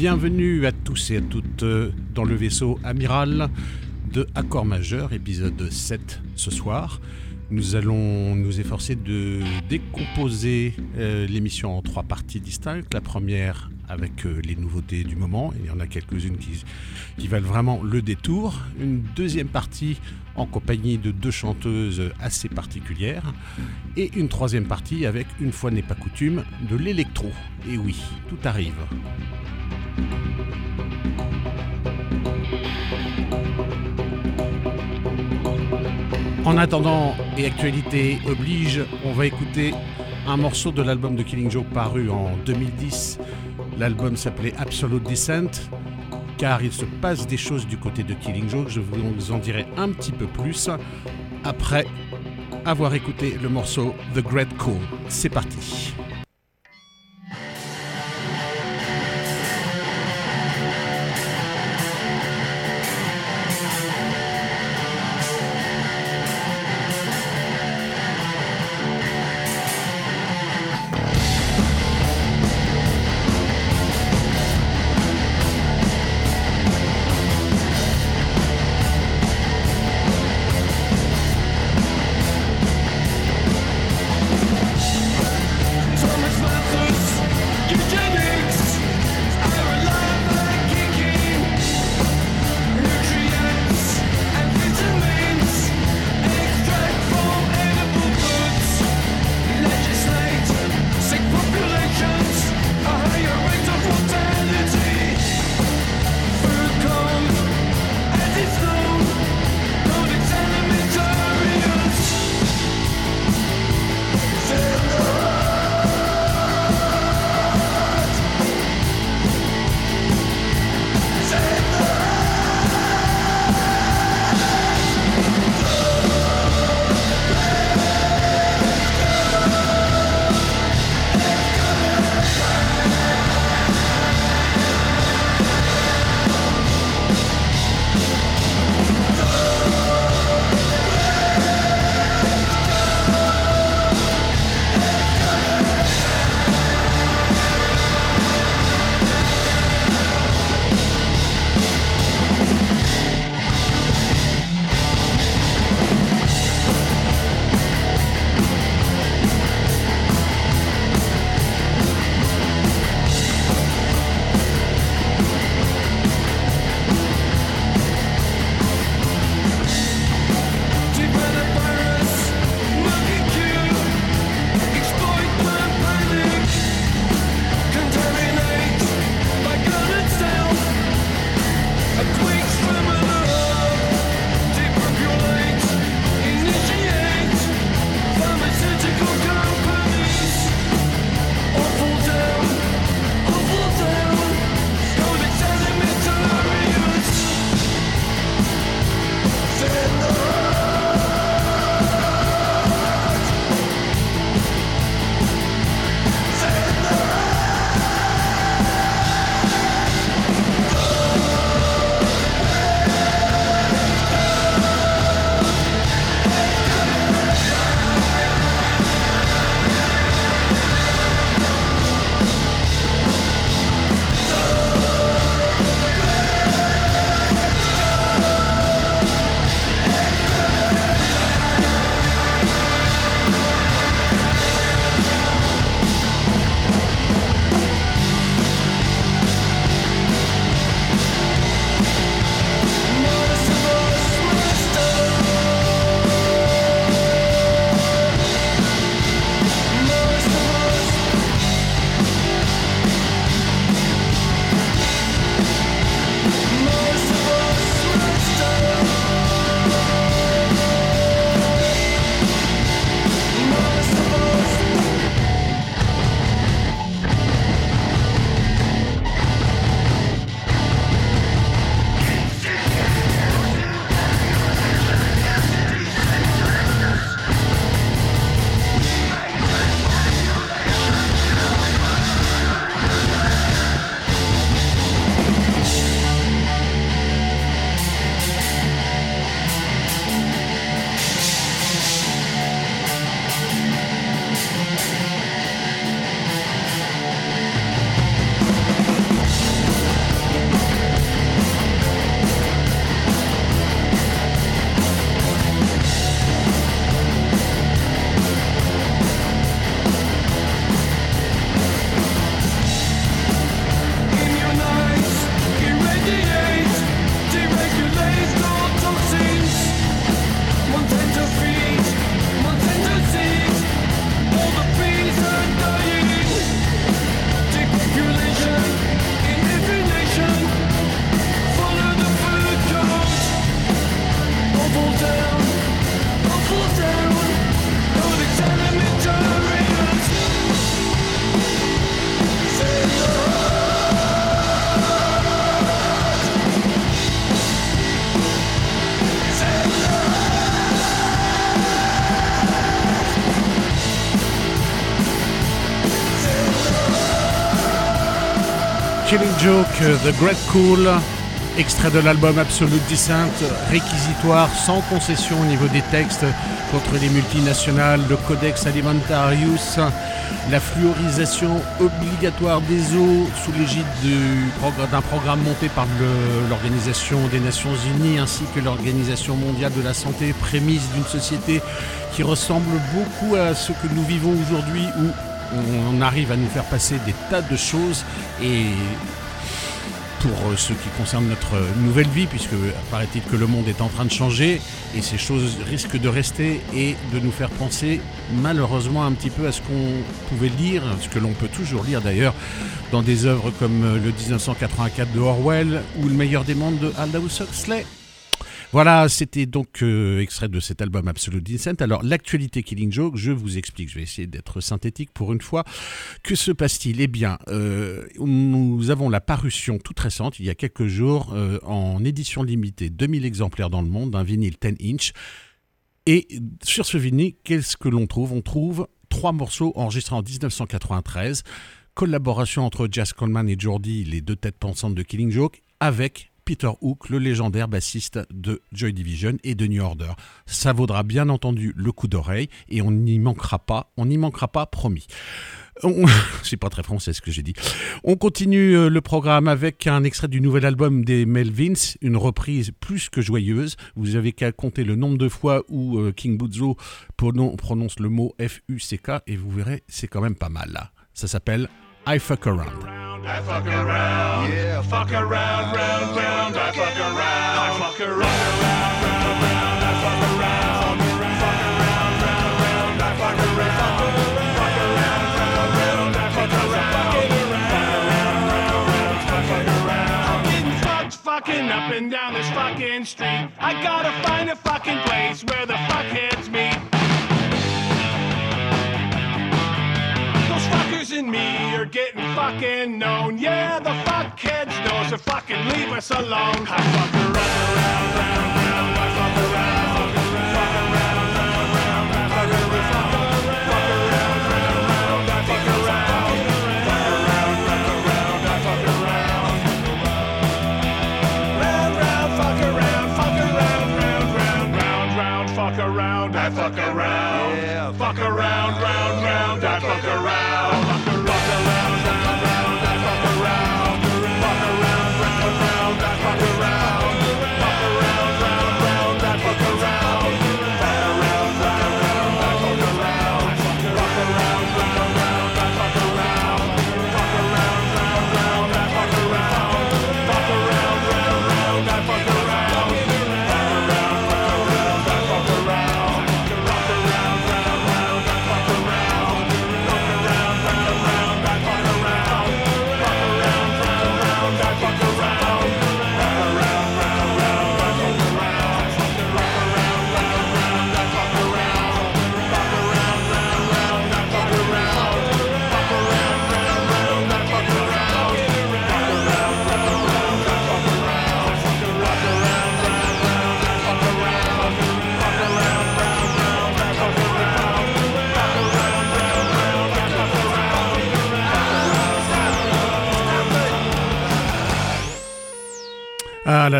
Bienvenue à tous et à toutes euh, dans le vaisseau amiral de Accord majeur, épisode 7 ce soir. Nous allons nous efforcer de décomposer euh, l'émission en trois parties distinctes. La première avec euh, les nouveautés du moment, il y en a quelques-unes qui, qui valent vraiment le détour. Une deuxième partie en compagnie de deux chanteuses assez particulières. Et une troisième partie avec, une fois n'est pas coutume, de l'électro. Et oui, tout arrive. En attendant, et actualité oblige, on va écouter un morceau de l'album de Killing Joke paru en 2010. L'album s'appelait Absolute Descent, car il se passe des choses du côté de Killing Joke. Je vous en dirai un petit peu plus après avoir écouté le morceau The Great Call. C'est parti. Joke, The Great Cool, extrait de l'album Absolute Descent, réquisitoire sans concession au niveau des textes contre les multinationales, le Codex Alimentarius, la fluorisation obligatoire des eaux sous l'égide d'un programme monté par l'Organisation des Nations Unies ainsi que l'Organisation mondiale de la santé, prémisse d'une société qui ressemble beaucoup à ce que nous vivons aujourd'hui où on arrive à nous faire passer des tas de choses et pour euh, ce qui concerne notre nouvelle vie, puisque paraît-il que le monde est en train de changer et ces choses risquent de rester et de nous faire penser malheureusement un petit peu à ce qu'on pouvait lire, ce que l'on peut toujours lire d'ailleurs dans des œuvres comme le 1984 de Orwell ou Le meilleur des mondes de Aldous Huxley. Voilà, c'était donc euh, extrait de cet album Absolute Incent. Alors, l'actualité Killing Joke, je vous explique, je vais essayer d'être synthétique pour une fois. Que se passe-t-il? Eh bien, euh, nous avons la parution toute récente, il y a quelques jours, euh, en édition limitée, 2000 exemplaires dans le monde, d'un vinyle 10 inch. Et sur ce vinyle, qu'est-ce que l'on trouve? On trouve trois morceaux enregistrés en 1993, collaboration entre Jazz Coleman et Jordi, les deux têtes pensantes de Killing Joke, avec Peter Hook, le légendaire bassiste de Joy Division et de New Order. Ça vaudra bien entendu le coup d'oreille et on n'y manquera pas, on n'y manquera pas, promis. C'est pas très français ce que j'ai dit. On continue euh, le programme avec un extrait du nouvel album des Melvins, une reprise plus que joyeuse. Vous avez qu'à compter le nombre de fois où euh, King Buzo prononce le mot F-U-C-K et vous verrez, c'est quand même pas mal. Ça s'appelle I Fuck Around. I fuck around. Yeah, fuck around, round, round. I fuck around. I fuck around, round, round, round. I fuck around. Fuck around, round, round. I fuck around. Fuck around, round, round. I fuck around. Fuck around, round around, I'm getting fucked, fucking up and down this fucking street. I gotta find a fucking place where the fuckheads meet. And me are getting fucking known. Yeah, the fuckheads know, so fucking leave us alone. I fuck around, round, round, round, I fuck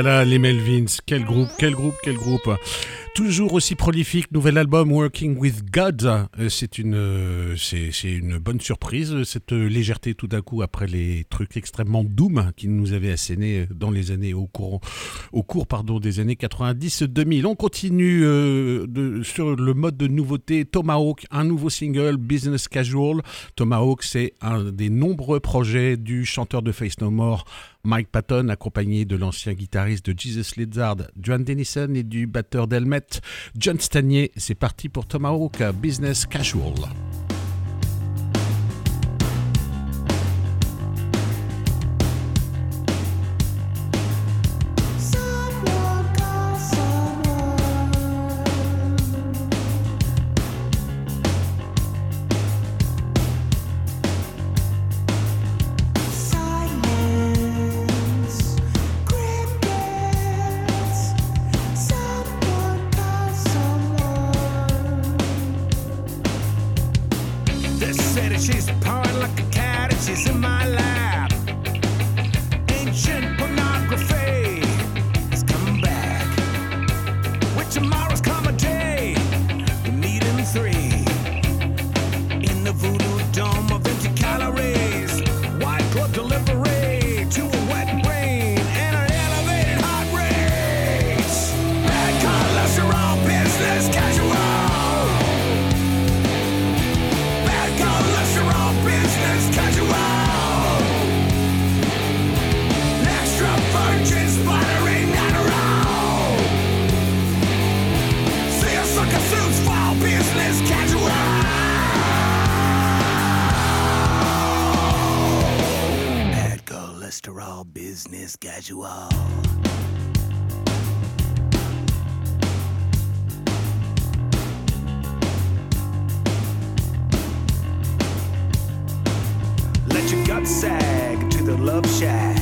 là là, les Melvins, quel groupe, quel groupe, quel groupe. Toujours aussi prolifique, nouvel album Working with God. Euh, c'est une, euh, c'est, une bonne surprise, cette légèreté tout d'un coup après les trucs extrêmement doom qui nous avaient asséné dans les années au cours, au cours pardon, des années 90-2000. On continue euh, sur le mode de nouveauté Tomahawk, un nouveau single Business Casual. Tomahawk, c'est un des nombreux projets du chanteur de Face No More Mike Patton, accompagné de l'ancien guitariste de Jesus Lizard, John Dennison et du batteur d'Helmet, John Stanier. C'est parti pour Tomahawk Business Casual. said that she's pawing like a cat and she's in my life. Business casual. Let your gut sag to the love shack.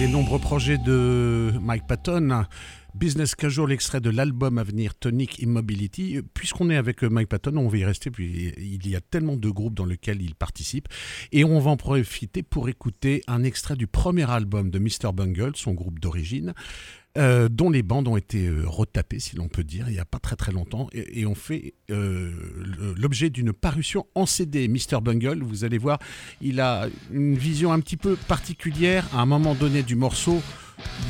Des nombreux projets de Mike Patton. Business Casual, l'extrait de l'album à venir Tonic Immobility. Puisqu'on est avec euh, Mike Patton, on va y rester, il y a tellement de groupes dans lesquels il participe. Et on va en profiter pour écouter un extrait du premier album de Mr. Bungle, son groupe d'origine. Euh, dont les bandes ont été euh, retapées, si l'on peut dire, il n'y a pas très très longtemps, et, ont fait euh, l'objet d'une parution en CD. Mr. Bungle, vous allez voir, il a une vision un petit peu particulière à un moment donné du morceau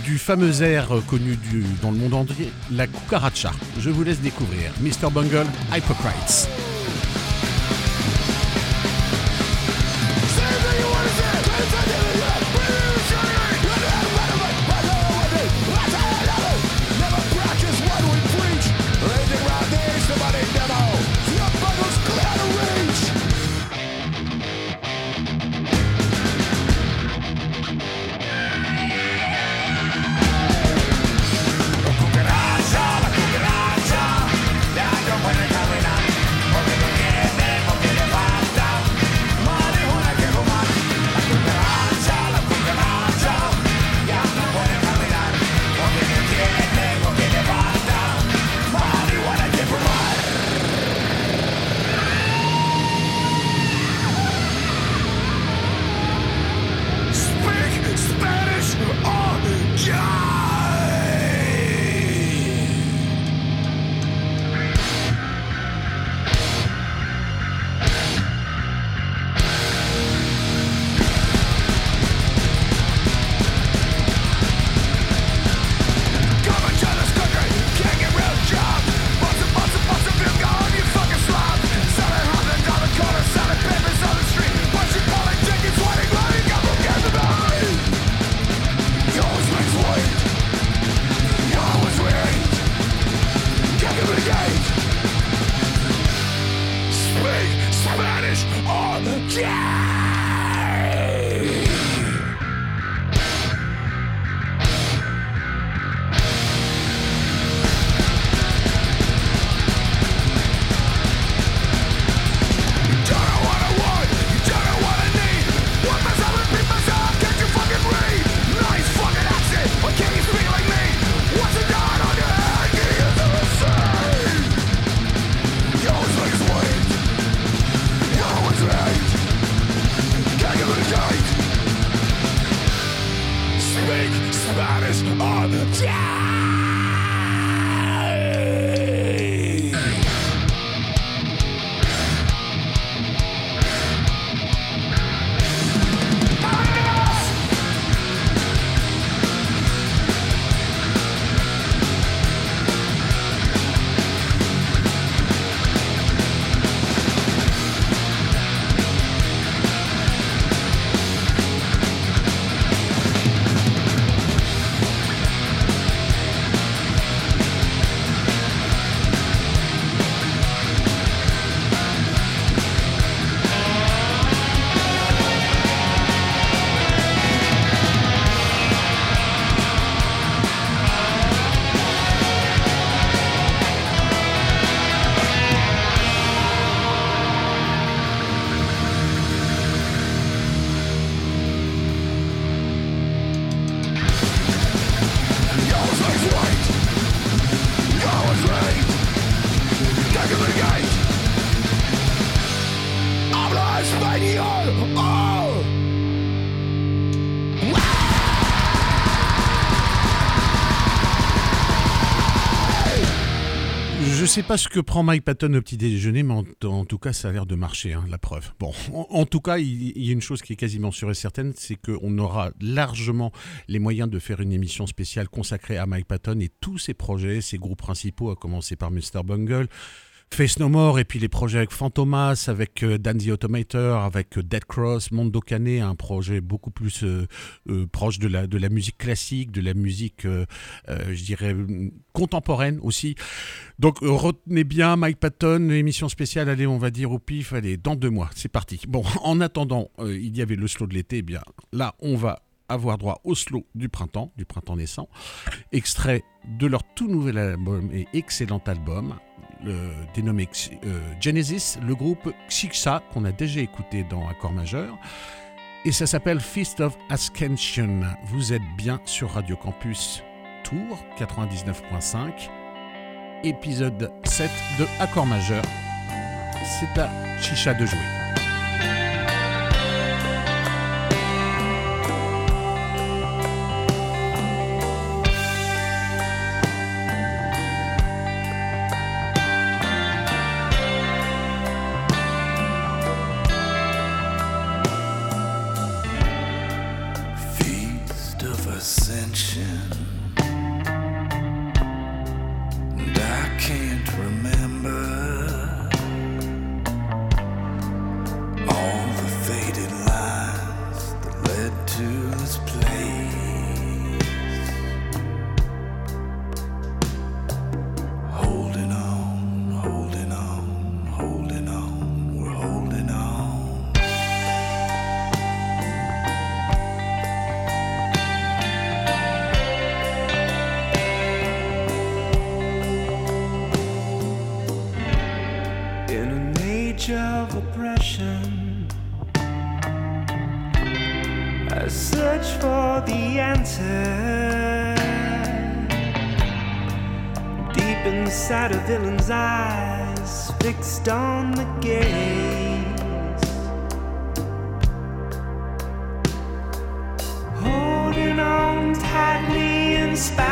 du fameux air connu dans le monde entier, la cucaracha. Je vous laisse découvrir. Mr. Bungle, Hypocrites. fake spiders on death. Sais pas ce que prend Mike Patton au petit déjeuner, mais en, tout cas, ça a l'air de marcher, hein, la preuve. Bon, en, tout cas, il, y a une chose qui est quasiment sûre et certaine, c'est qu'on aura largement les moyens de faire une émission spéciale consacrée à Mike Patton et tous ses projets, ses groupes principaux, à commencer par Mr. Bungle. Face No More et puis les projets avec Fantomas, avec euh, Dan the Automator, avec euh, Dead Cross, Mondo Canet, un projet beaucoup plus euh, proche de la, de la musique classique, de la musique, je dirais, contemporaine aussi. Donc retenez bien Mike Patton, émission spéciale, allez, on va dire au pif, allez, dans deux mois, c'est parti. Bon, en attendant, il y avait le slow de l'été, eh bien là, on va avoir droit au slow du printemps, du printemps naissant, extrait de leur tout nouvel album et excellent album, dénommé euh, Genesis, le groupe Xixa, qu'on a déjà écouté dans Accord majeur. Et ça s'appelle Feast of Ascension. Vous êtes bien sur Radio Campus Tour 99.5, épisode 7 de Accord majeur. C'est à Chicha de jouer. inspired.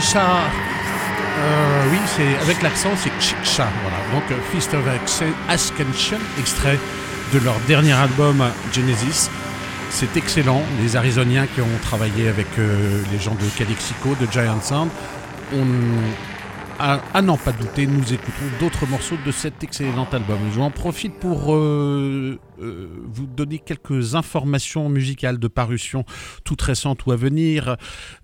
Chicha. Euh, oui, c'est avec l'accent, c'est Chicha. Voilà. Donc Feast of Ascension, extrait de leur dernier album Genesis. C'est excellent. Les Arizoniens qui ont travaillé avec euh, les gens de Calixico, de Giant Sound, on, à, n'en pas douter, nous écoutons d'autres morceaux de cet excellent album. Je en profite pour euh, euh, vous donner quelques informations musicales de parution toutes récentes ou à venir,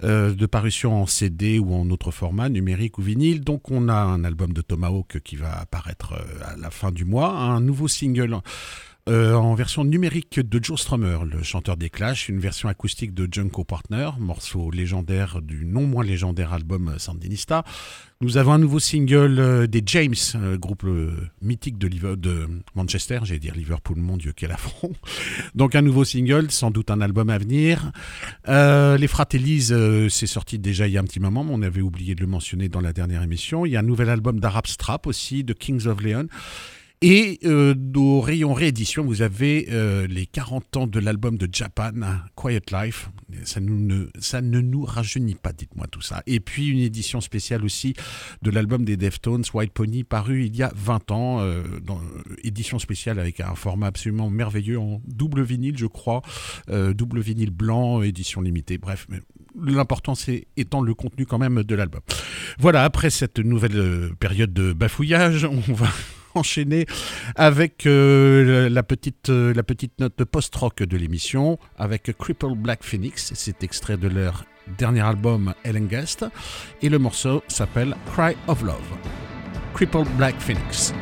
de parution en CD ou en autre format, numérique ou vinyle. Donc on a un album de Tomahawk qui va apparaître à la fin du mois, un nouveau single euh, en version numérique de Joe Strummer, le chanteur des Clash, une version acoustique de Junko Partner, morceau légendaire du non moins légendaire album Sandinista. Nous avons un nouveau single euh, des James, euh, groupe mythique de, de Manchester, j'allais dire Liverpool, mon Dieu, quel affront. Donc un nouveau single, sans doute un album à venir. les Fratellis, c'est sorti déjà il y a un petit moment, mais on avait oublié de le mentionner dans la dernière émission. Il y a un nouvel album d'Arab Strap aussi, de Kings of Leon. Et euh, au rayon réédition, vous avez euh, les 40 ans de l'album de Japan, Quiet Life. Ça, ne, nous rajeunit pas, dites-moi tout ça. Et puis une édition spéciale aussi de l'album des Deftones, White Pony, paru il y a 20 ans. Euh, dans, édition spéciale avec un format absolument merveilleux en double vinyle, je crois. double vinyle blanc, édition limitée. Bref, l'important c'est étant le contenu quand même de l'album. Voilà, après cette nouvelle période de bafouillage, on va enchaîner avec euh, la, petite, euh, la petite note post-rock de l'émission, avec Cripple Black Phoenix. C'est extrait de leur dernier album Guest Et le morceau s'appelle Cry of Love. Cripple Black Phoenix.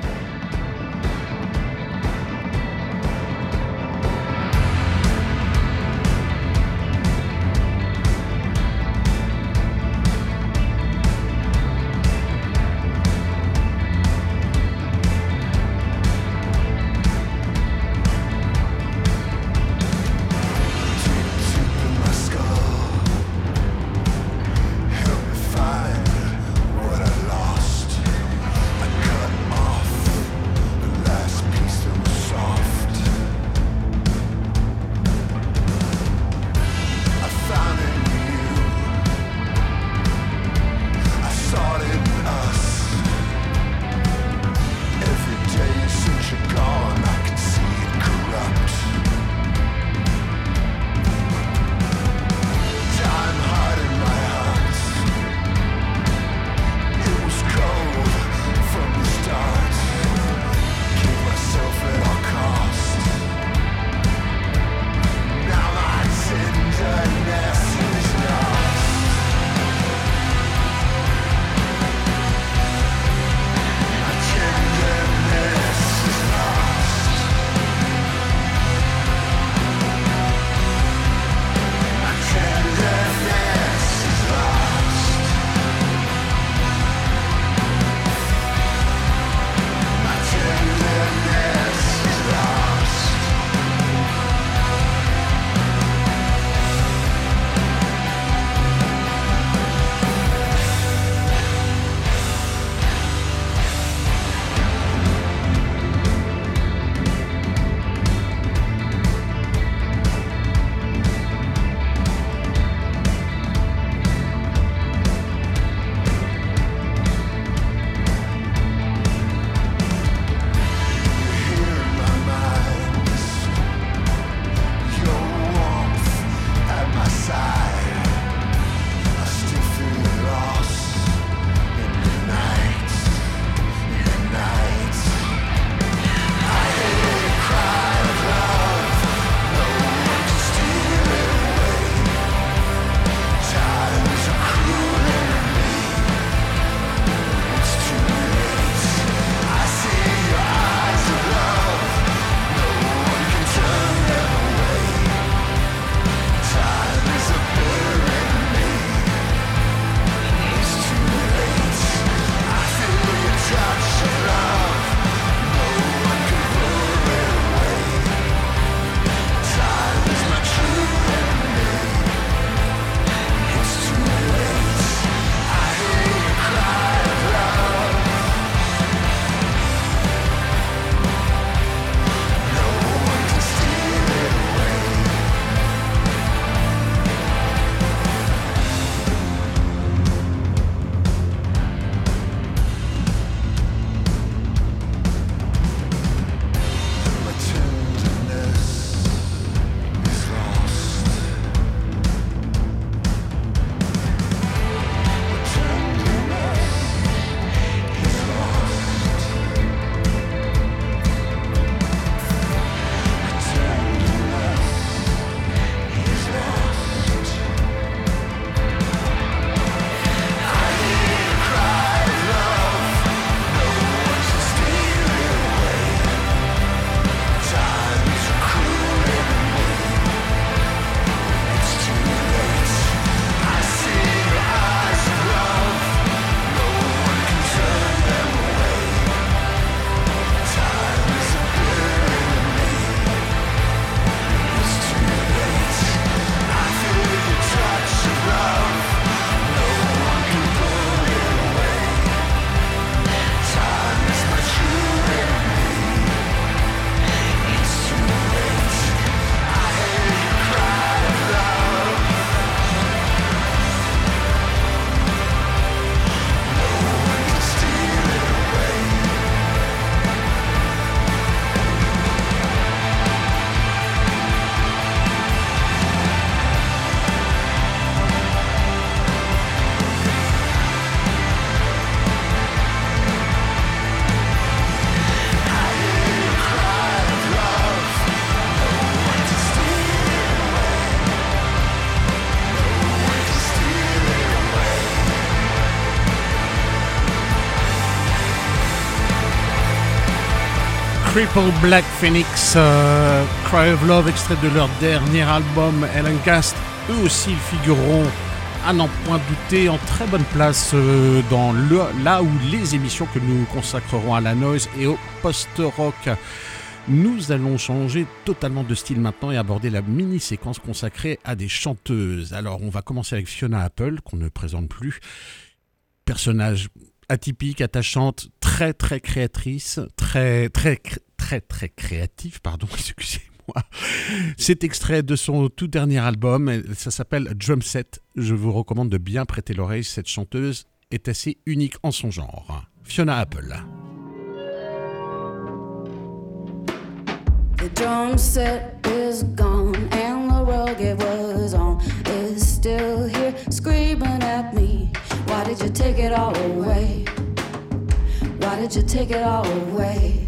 Cripple Black Phoenix, euh, Cry of Love, extrait de leur dernier album Ellen Cast. Eux aussi figureront, à n'en point douter, en très bonne place euh, dans là où les émissions que nous consacrerons à la noise et au post-rock. Nous allons changer totalement de style maintenant et aborder la mini-séquence consacrée à des chanteuses. Alors, on va commencer avec Fiona Apple, qu'on ne présente plus. Personnage atypique, attachante, très très créatrice, très très très créative, pardon, excusez-moi. C'est extrait de son tout dernier album, ça s'appelle Drum Set. Je vous recommande de bien prêter l'oreille, cette chanteuse est assez unique en son genre. Fiona Apple. It was on is still here screaming at me. Why did you take it all away? Why did you take it all away?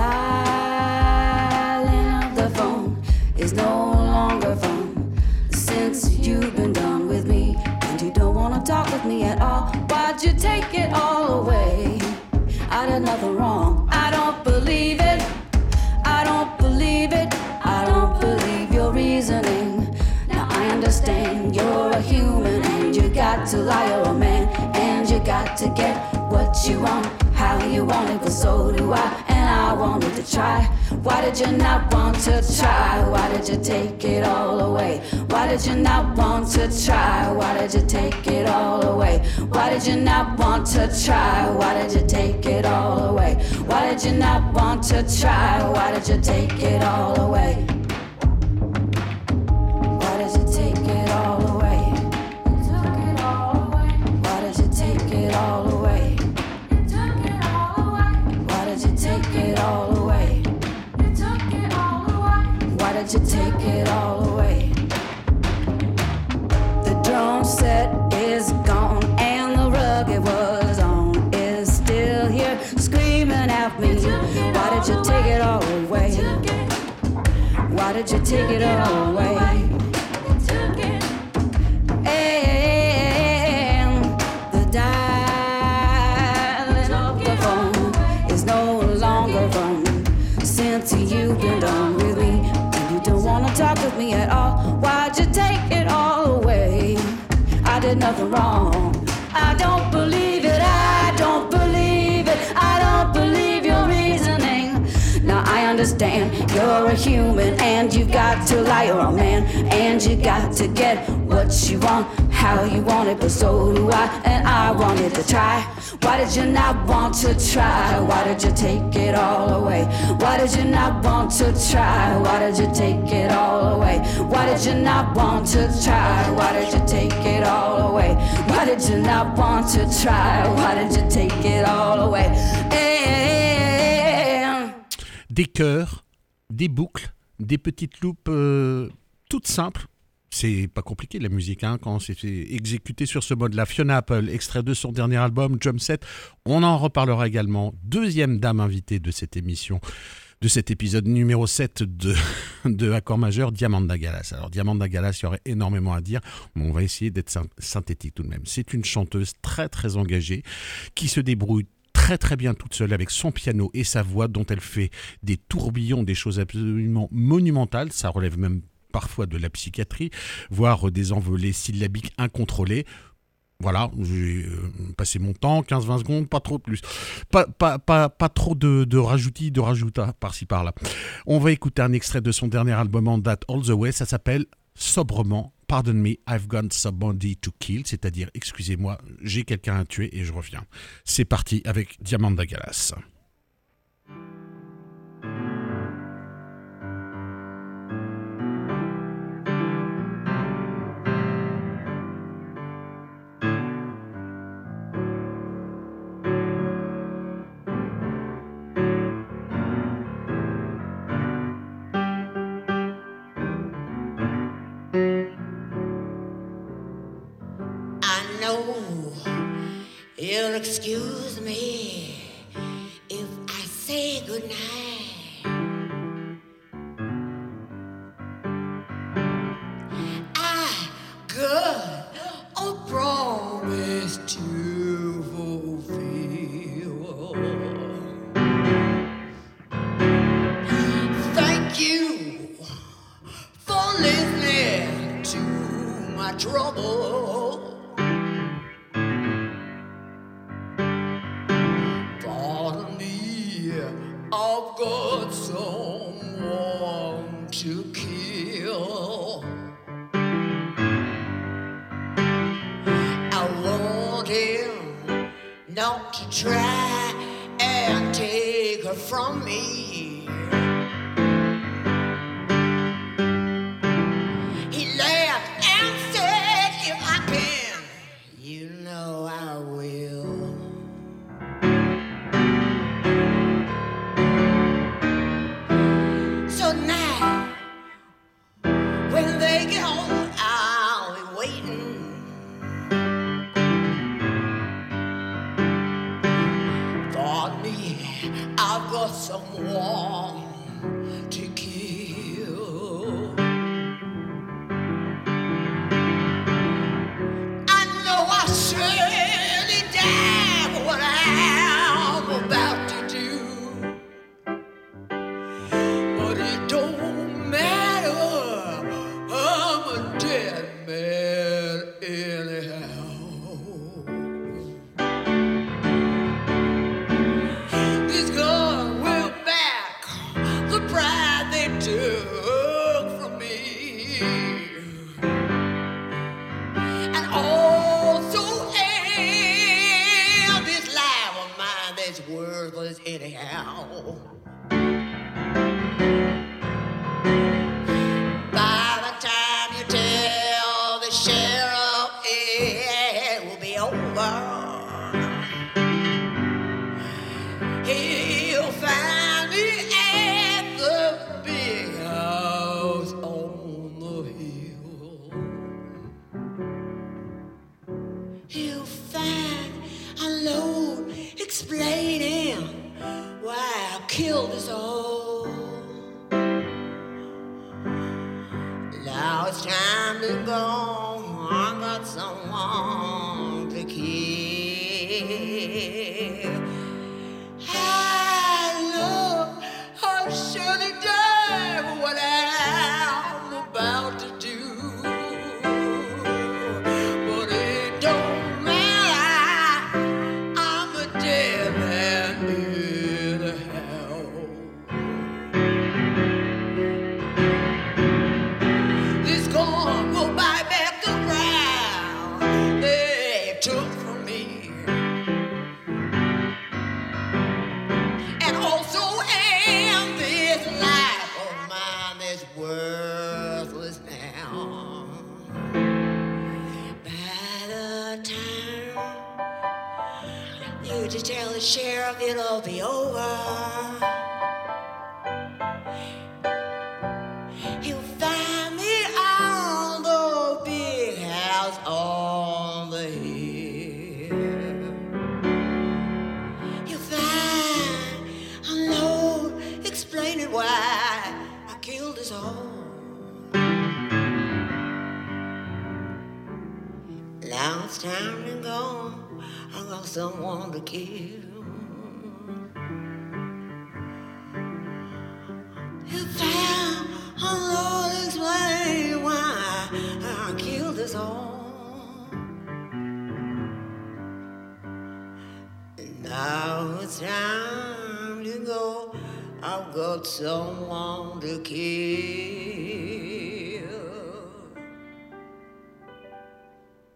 Dialing of the phone is no longer fun since you've been done with me and you don't wanna talk with me at all. Why'd you take it all away? I did nothing wrong. I don't believe it. I don't believe it. I don't believe your reasoning. Now I understand you're a human and you got to lie, you're a man and you got to get what you want, how you want it, but so do I, and I wanted to try. Why did you not want to try? Why did you take it all away? Why did you not want to try? Why did you take it all away? Why did you not want to try? Why did you take it all away? Why did you not want to try? Why did you take it all away? Set is gone and the rug it was on is still here screaming at me. Why did you take it all away? Why did you take it all away? Nothing wrong. I don't believe it. I don't believe it. I don't believe your reasoning. Now I understand you're a human and you've got to lie. You're a man and you got to get what you want, how you want it, but so do I. And I wanted to try. Why did you not want to try? Why did you take it all away? Why did you not want to try? Why did you take it all away? Why did you not want to try? Why did you take it all away? Why did you not want to try? Why did you take it all away? And Des chœurs, des boucles, des petites loupes euh, toutes simples. C'est pas compliqué la musique hein, quand c'est exécuté sur ce mode-là. Fiona Apple, extrait de son dernier album, Jump Set. On en reparlera également. Deuxième dame invitée de cette émission, de cet épisode numéro 7 de, de Accord Majeur, Diamanda Galas. Alors Diamanda Galas, il y aurait énormément à dire, mais on va essayer d'être syn- synthétique tout de même. C'est une chanteuse très très engagée qui se débrouille très très bien toute seule avec son piano et sa voix dont elle fait des tourbillons, des choses absolument monumentales. Ça relève même parfois de la psychiatrie, voire des envolées syllabiques incontrôlées. Voilà, j'ai euh, passé mon temps, 15-20 secondes, pas trop plus. Pas, pas, pas, pas trop de, de rajoutis, de rajouta par-ci par-là. On va écouter un extrait de son dernier album en date, All the Way, ça s'appelle sobrement Pardon me, I've got somebody to kill, c'est-à-dire excusez-moi, j'ai quelqu'un à tuer et je reviens. C'est parti avec Diamanda Galas.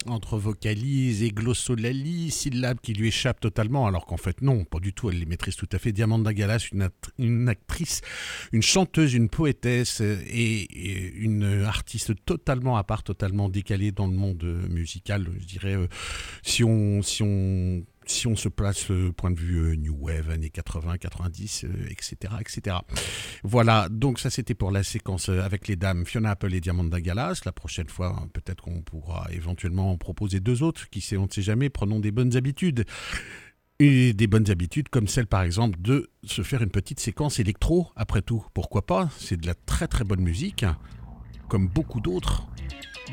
Entre vocalise et glossolalie, syllabes qui lui échappent totalement, alors qu'en fait non, pas du tout, elle les maîtrise tout à fait. Diamanda Galas, une actrice, une chanteuse, une poétesse euh, et, et une artiste totalement à part, totalement décalée dans le monde euh, musical, je dirais, euh, si on... Si on si on se place euh, point de vue euh, New Wave, années 80, 90, euh, etc., etc. Voilà, donc ça c'était pour la séquence euh, avec les dames Fiona Apple et Diamanda Galas. La prochaine fois, hein, peut-être qu'on pourra éventuellement en proposer deux autres. Qui sait, on ne sait jamais. Prenons des bonnes habitudes. Et des bonnes habitudes comme celle par exemple de se faire une petite séquence électro. Après tout, pourquoi pas? C'est de la très très bonne musique, comme beaucoup d'autres.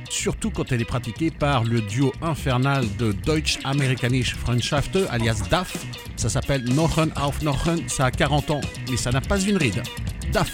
Surtout quand elle est pratiquée par le duo infernal de Deutsch-Amerikanische Freundschaft, alias DAF. Ça s'appelle Nochen auf Nochen, ça a 40 ans, mais ça n'a pas une ride. DAF.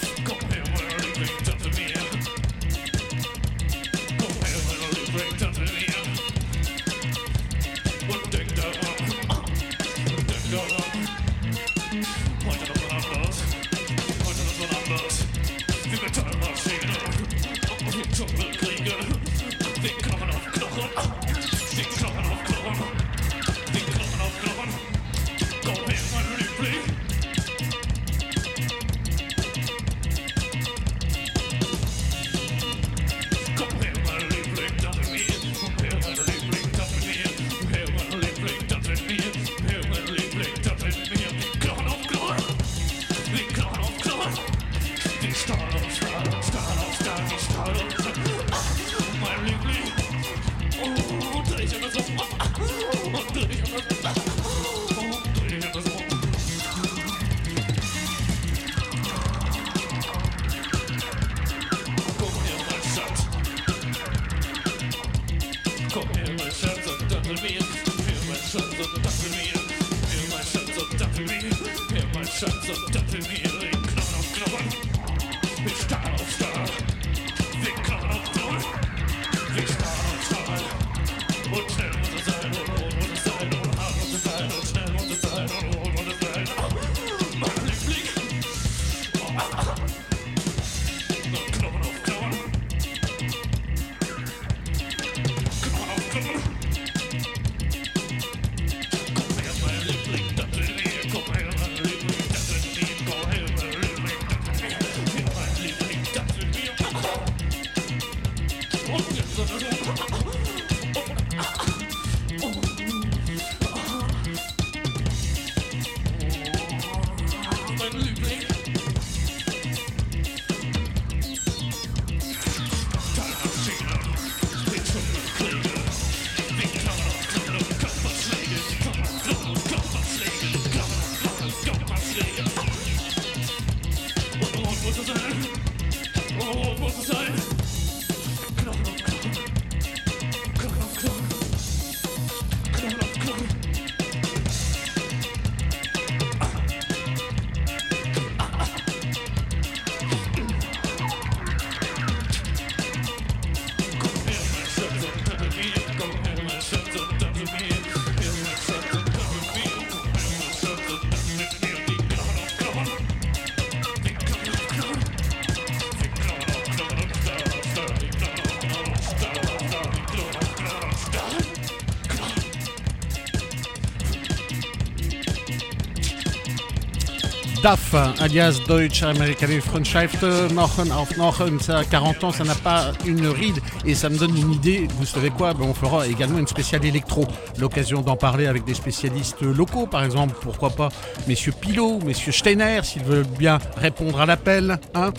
DAF, alias Deutsche Amerikanische Freundschaft, auf noch 40 ans, ça n'a pas une ride et ça me donne une idée. Vous savez quoi? Ben, On fera également une spéciale électro. L'occasion d'en parler avec des spécialistes locaux, par exemple, pourquoi pas messieurs Pilot, messieurs Steiner, s'ils veulent bien répondre à l'appel. Hein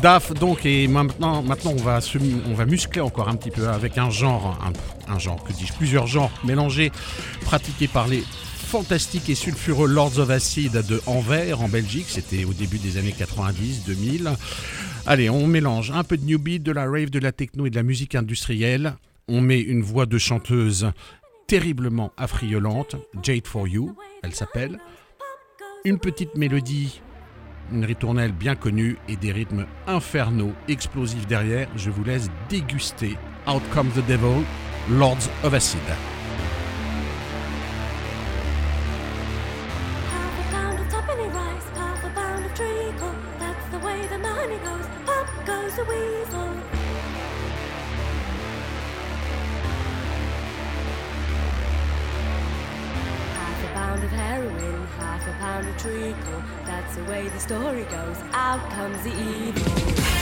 DAF, donc, et maintenant, maintenant on, va on va muscler encore un petit peu avec un genre, un, un genre, que dis-je, plusieurs genres mélangés, pratiqués par les fantastique et sulfureux Lords of Acid de Anvers en Belgique. C'était au début des années 90-2000. Allez, on mélange un peu de new beat, de la rave, de la techno et de la musique industrielle. On met une voix de chanteuse terriblement affriolante, Jade for You, elle s'appelle. Une petite mélodie, une ritournelle bien connue et des rythmes infernaux, explosifs derrière. Je vous laisse déguster Out Comes the Devil, Lords of Acid. The story goes. Out comes the evil.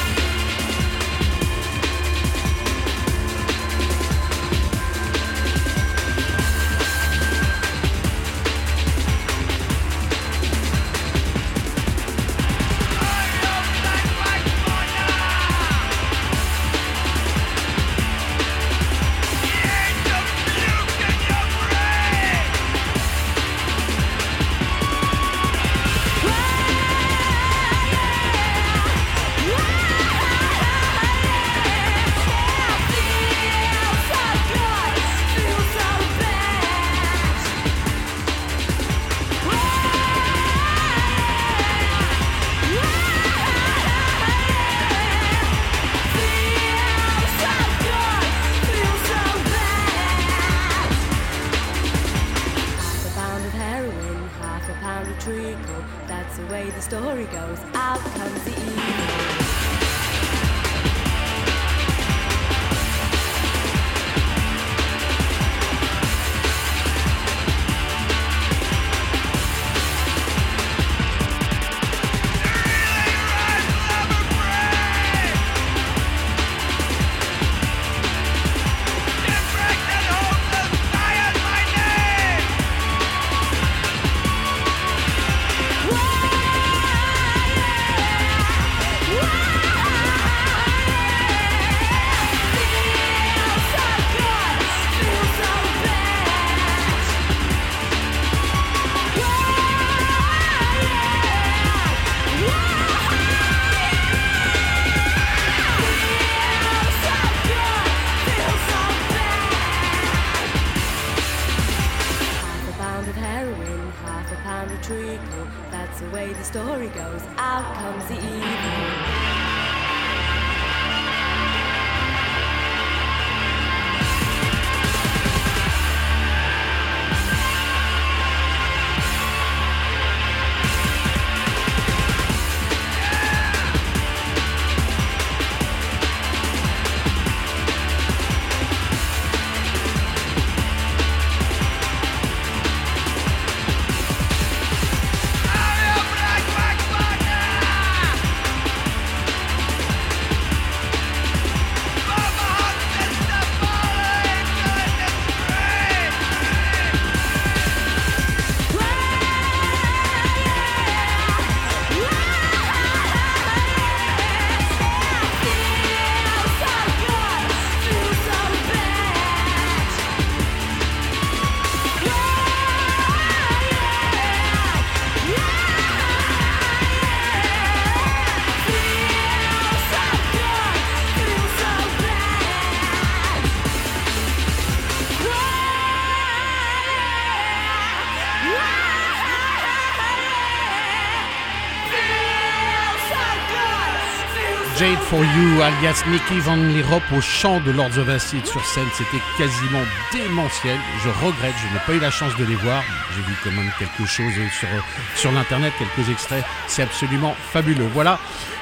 For You, alias Nicky Van Lierop au chant de Lords of Acid sur scène, c'était quasiment démentiel. Je regrette, je n'ai pas eu la chance de les voir. J'ai vu quand même quelque chose sur, sur l'internet, quelques extraits. C'est absolument fabuleux. Voilà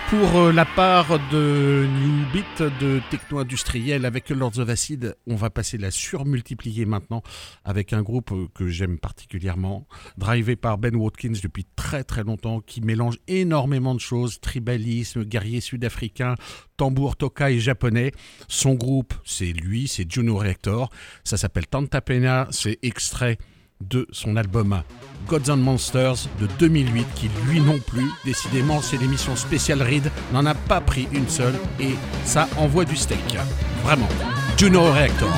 pour euh, la part de New Beat, de techno-industriel avec Lords of Acid, on va passer la surmultiplier maintenant avec un groupe euh, que j'aime particulièrement, drivé par Ben Watkins depuis très très longtemps, qui mélange énormément de choses, tribalisme, guerrier sud-africain, tambour tokai japonais. Son groupe, c'est lui, c'est Juno Reactor. Ça s'appelle Tanta Pena, c'est extrait de son album Gods and Monsters de 2008 qui lui non plus, décidément c'est l'émission spéciale Read, n'en a pas pris une seule et ça envoie du steak. Vraiment. Juno Reactor.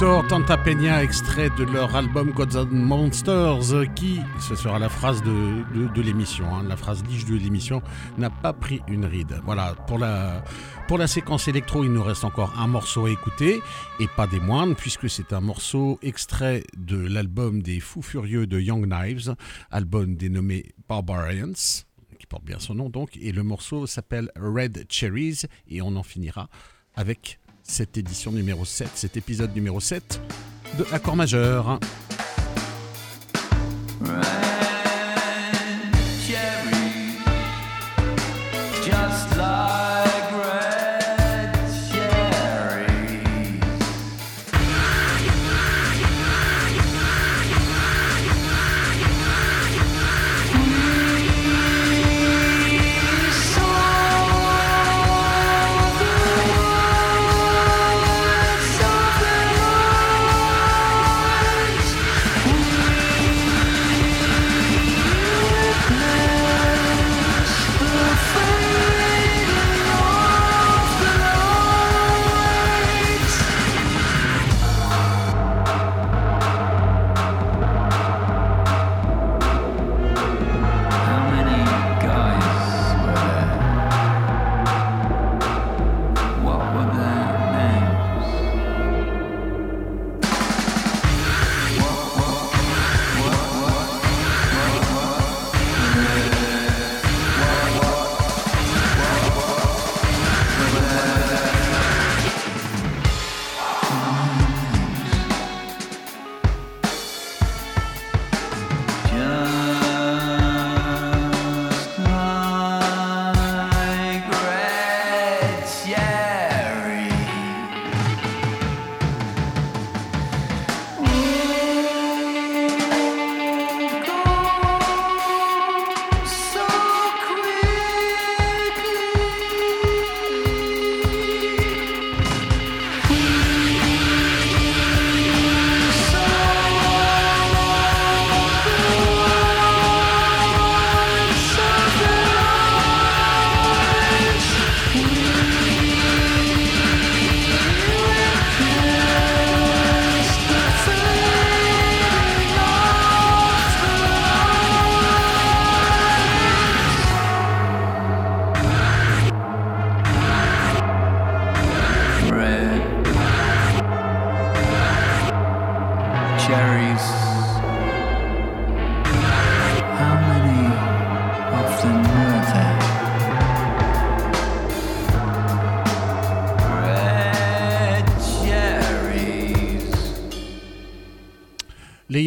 Tanta Peña, extrait de leur album Gods and Monsters, qui, ce sera la phrase de, l'émission, hein, la phrase dige de l'émission, n'a pas pris une ride. Voilà, pour la, pour la séquence électro, il nous reste encore un morceau à écouter, et pas des moindres, puisque c'est un morceau extrait de l'album des Fous Furieux de Young Knives, album dénommé Barbarians, qui porte bien son nom donc, et le morceau s'appelle Red Cherries, et on en finira avec cette édition numéro 7, cet épisode numéro 7 de Accord majeur.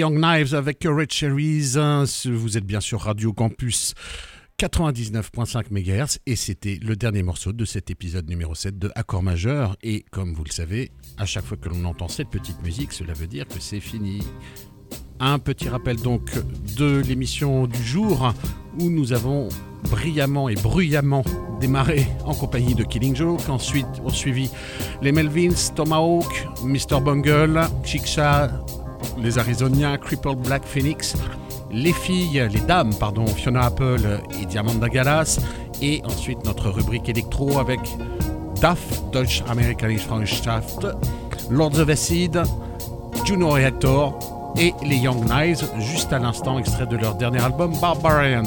Young Knives avec Red Cherries. Vous êtes bien sûr Radio Campus 99.5 MHz et c'était le dernier morceau de cet épisode numéro 7 de Accord majeur. Et comme vous le savez, à chaque fois que l'on entend cette petite musique, cela veut dire que c'est fini. Un petit rappel donc de l'émission du jour où nous avons brillamment et bruyamment démarré en compagnie de Killing Joke. Ensuite ont suivi les Melvins, Tomahawk, Mr. Bungle, Chiksha, les Arizoniens Crippled Black Phoenix, les filles, les dames, pardon, Fiona Apple et Diamanda Galas, et ensuite notre rubrique électro avec DAF, Deutsche Amerikanische Freundschaft, Lords of Acid, Juno Reactor et les Young Knives, juste à l'instant, extrait de leur dernier album Barbarians.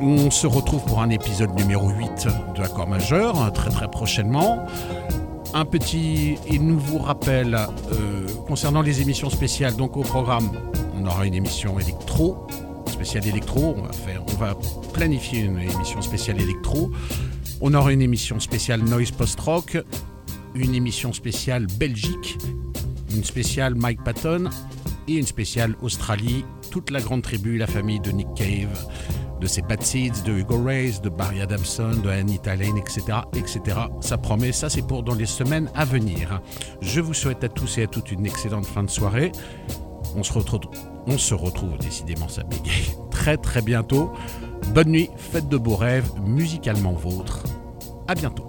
On se retrouve pour un épisode numéro 8 de Accord majeur, très très prochainement un petit et nouveau rappel euh, concernant les émissions spéciales. Donc au programme, on aura une émission électro, spéciale électro. On va, faire, on va planifier une émission spéciale électro. On aura une émission spéciale noise post-rock, une émission spéciale Belgique, une spéciale Mike Patton et une spéciale Australie. Toute la grande tribu, la famille de Nick Cave de ces Bad Seeds, de Hugo Reyes, de Barry Adamson, de Anita Lane, etc., etc. Ça promet, ça c'est pour dans les semaines à venir. Je vous souhaite à tous et à toutes une excellente fin de soirée. On se retrouve, on se retrouve décidément, ça bégaye, très très bientôt. Bonne nuit, faites de beaux rêves, musicalement vôtres. À bientôt.